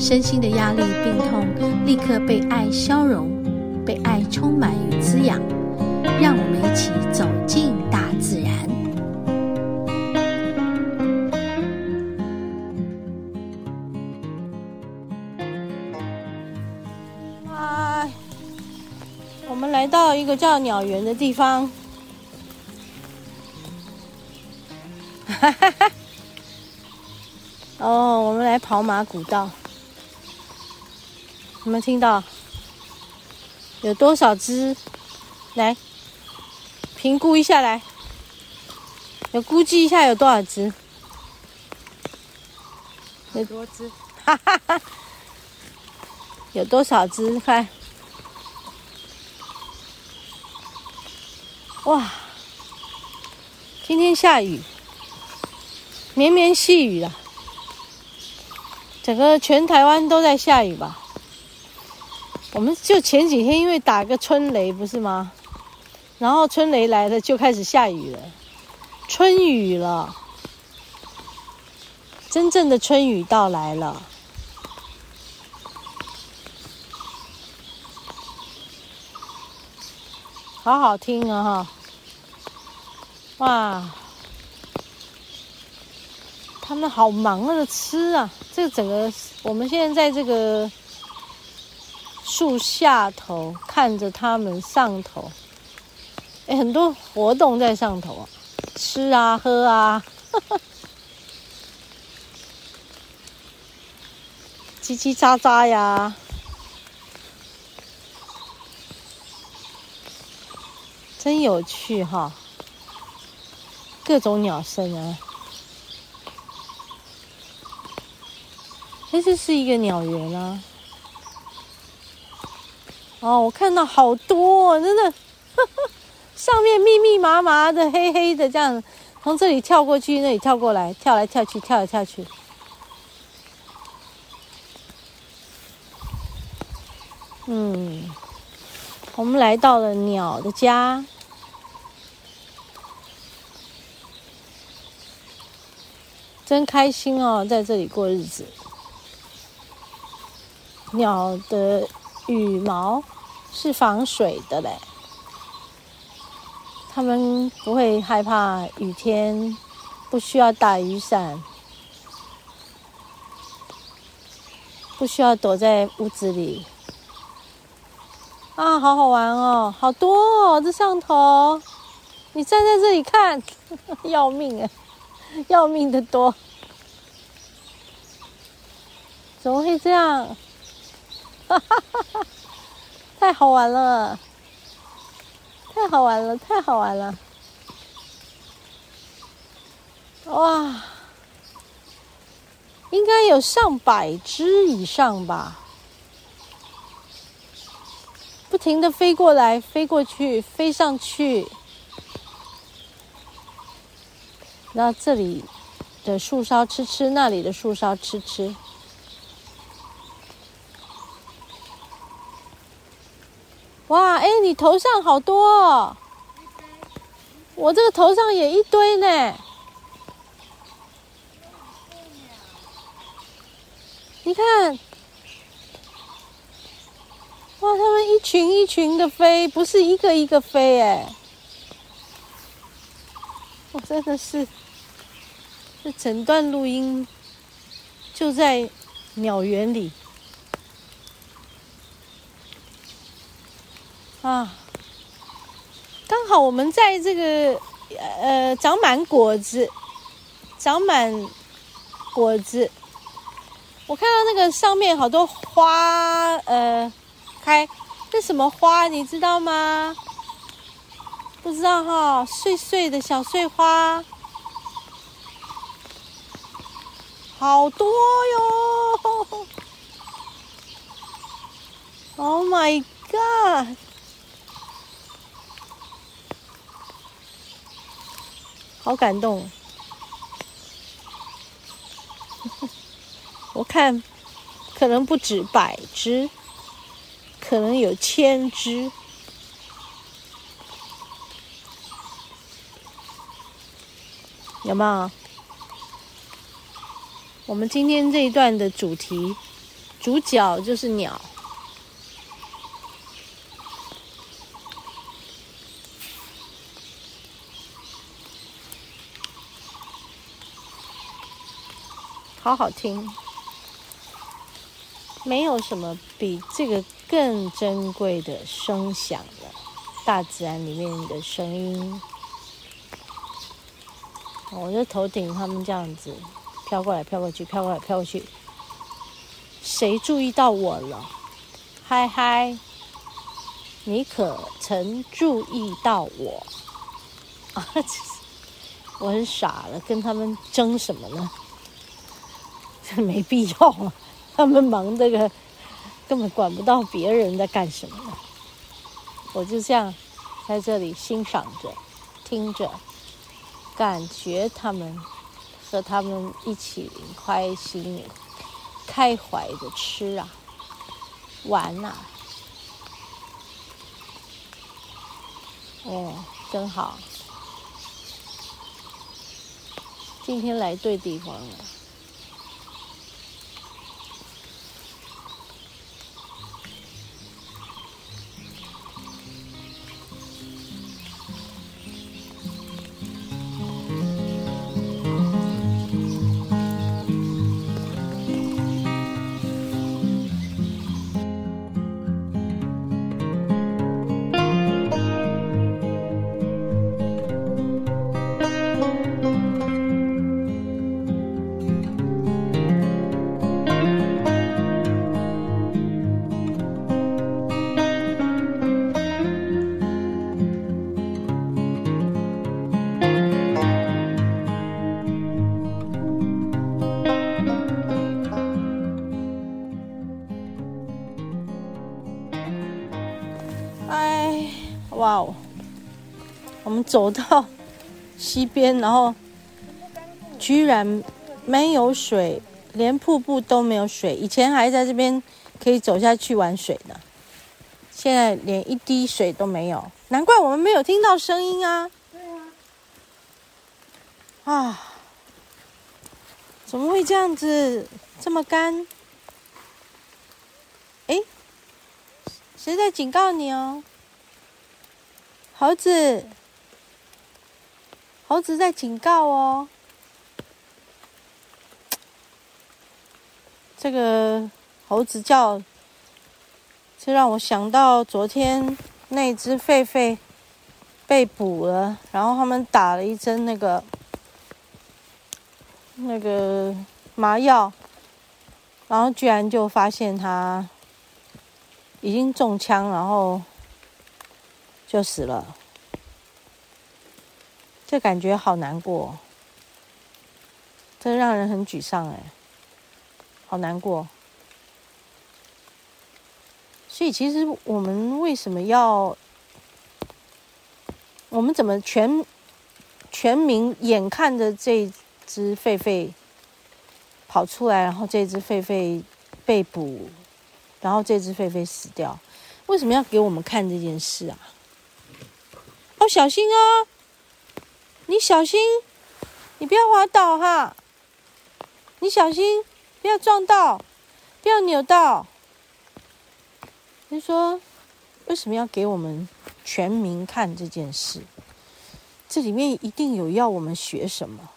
身心的压力、病痛立刻被爱消融，被爱充满与滋养。让我们一起走进大自然。嗨，我们来到一个叫鸟园的地方。哈哈哈！哦，我们来跑马古道。有没有听到？有多少只？来，评估一下来。有估计一下有多少只？有多只。哈哈哈！有多少只？看。哇！今天下雨。绵绵细雨啊，整个全台湾都在下雨吧？我们就前几天因为打个春雷不是吗？然后春雷来了就开始下雨了，春雨了，真正的春雨到来了，好好听啊哈！哇！他们好忙啊，吃啊！这整个，我们现在在这个树下头看着他们上头，哎，很多活动在上头啊，吃啊，喝啊，叽叽喳喳呀，真有趣哈！各种鸟声啊。这是一个鸟园啊！哦，我看到好多，真的，上面密密麻麻的黑黑的，这样从这里跳过去，那里跳过来，跳来跳去，跳来跳去。嗯，我们来到了鸟的家，真开心哦，在这里过日子。鸟的羽毛是防水的嘞，它们不会害怕雨天，不需要打雨伞，不需要躲在屋子里。啊，好好玩哦，好多哦，这上头，你站在这里看，要命啊，要命的多，怎么会这样？哈哈哈哈，太好玩了，太好玩了，太好玩了！哇，应该有上百只以上吧，不停的飞过来，飞过去，飞上去。那这里的树梢吃吃，那里的树梢吃吃。哇，哎，你头上好多哦！我这个头上也一堆呢。你看，哇，他们一群一群的飞，不是一个一个飞，哎，我真的是，这整段录音就在鸟园里。啊，刚好我们在这个呃长满果子，长满果子。我看到那个上面好多花，呃，开，这什么花你知道吗？不知道哈，碎碎的小碎花，好多哟。！Oh my god！好感动。我看可能不止百只，可能有千只。有没有？我们今天这一段的主题，主角就是鸟。好好听，没有什么比这个更珍贵的声响了。大自然里面的声音。我的头顶，他们这样子飘过来、飘过去、飘过来、飘过去。谁注意到我了？嗨嗨，你可曾注意到我？啊，我很傻了，跟他们争什么呢？没必要啊，他们忙这个，根本管不到别人在干什么。我就这样在这里欣赏着，听着。感觉他们和他们一起开心、开怀的吃啊、玩呐、啊，哦，真好！今天来对地方了。们走到溪边，然后居然没有水，连瀑布都没有水。以前还在这边可以走下去玩水呢，现在连一滴水都没有。难怪我们没有听到声音啊！对啊，啊，怎么会这样子？这么干？诶，谁在警告你哦？猴子，猴子在警告哦。这个猴子叫，这让我想到昨天那只狒狒被捕了，然后他们打了一针那个那个麻药，然后居然就发现他已经中枪，然后。就死了，这感觉好难过，这让人很沮丧哎，好难过。所以其实我们为什么要，我们怎么全全民眼看着这只狒狒跑出来，然后这只狒狒被捕，然后这只狒狒死掉，为什么要给我们看这件事啊？哦，小心哦！你小心，你不要滑倒哈！你小心，不要撞到，不要扭到。你说，为什么要给我们全民看这件事？这里面一定有要我们学什么，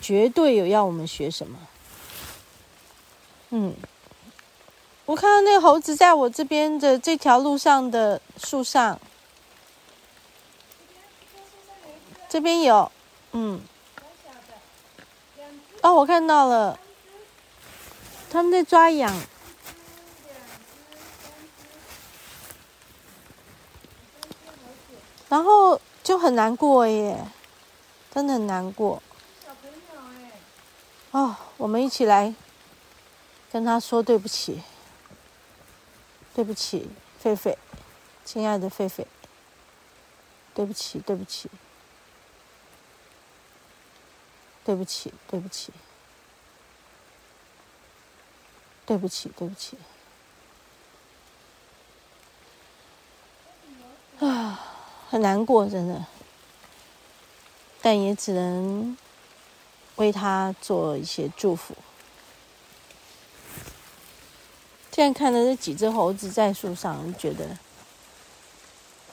绝对有要我们学什么。嗯，我看到那个猴子在我这边的这条路上的树上。这边有，嗯，哦，我看到了，他们在抓痒，然后就很难过耶，真的很难过。哦，我们一起来跟他说对不起。对不起，狒狒，亲爱的狒狒，对不起，对不起，对不起，对不起，对不起，对不起，啊，很难过，真的，但也只能为他做一些祝福。现在看的这几只猴子在树上，觉得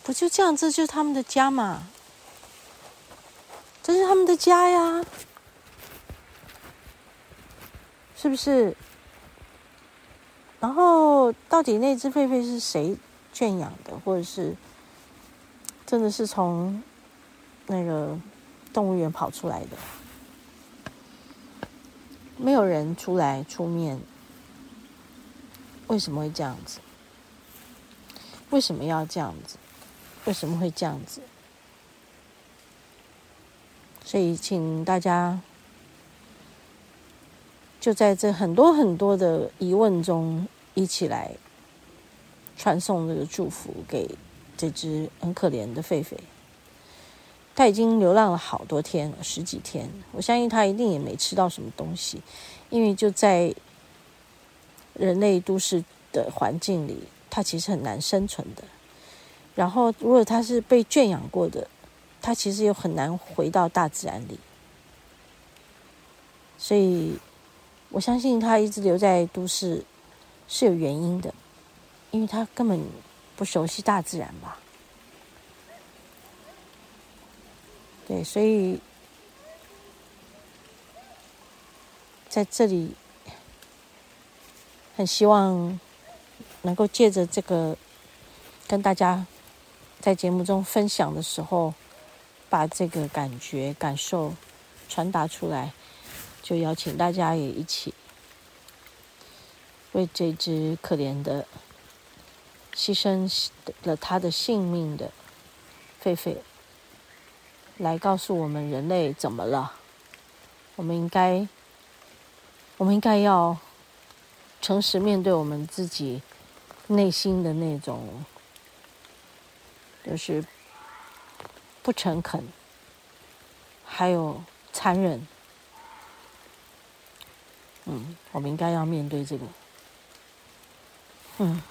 不就这样这，就是他们的家嘛，这是他们的家呀，是不是？然后到底那只狒狒是谁圈养的，或者是真的是从那个动物园跑出来的？没有人出来出面。为什么会这样子？为什么要这样子？为什么会这样子？所以，请大家就在这很多很多的疑问中，一起来传送这个祝福给这只很可怜的狒狒。它已经流浪了好多天了，十几天。我相信它一定也没吃到什么东西，因为就在。人类都市的环境里，它其实很难生存的。然后，如果它是被圈养过的，它其实又很难回到大自然里。所以，我相信他一直留在都市是有原因的，因为他根本不熟悉大自然吧。对，所以在这里。很希望能够借着这个跟大家在节目中分享的时候，把这个感觉、感受传达出来，就邀请大家也一起为这只可怜的牺牲了他的性命的狒狒，来告诉我们人类怎么了？我们应该，我们应该要。诚实面对我们自己内心的那种，就是不诚恳，还有残忍。嗯，我们应该要面对这个。嗯。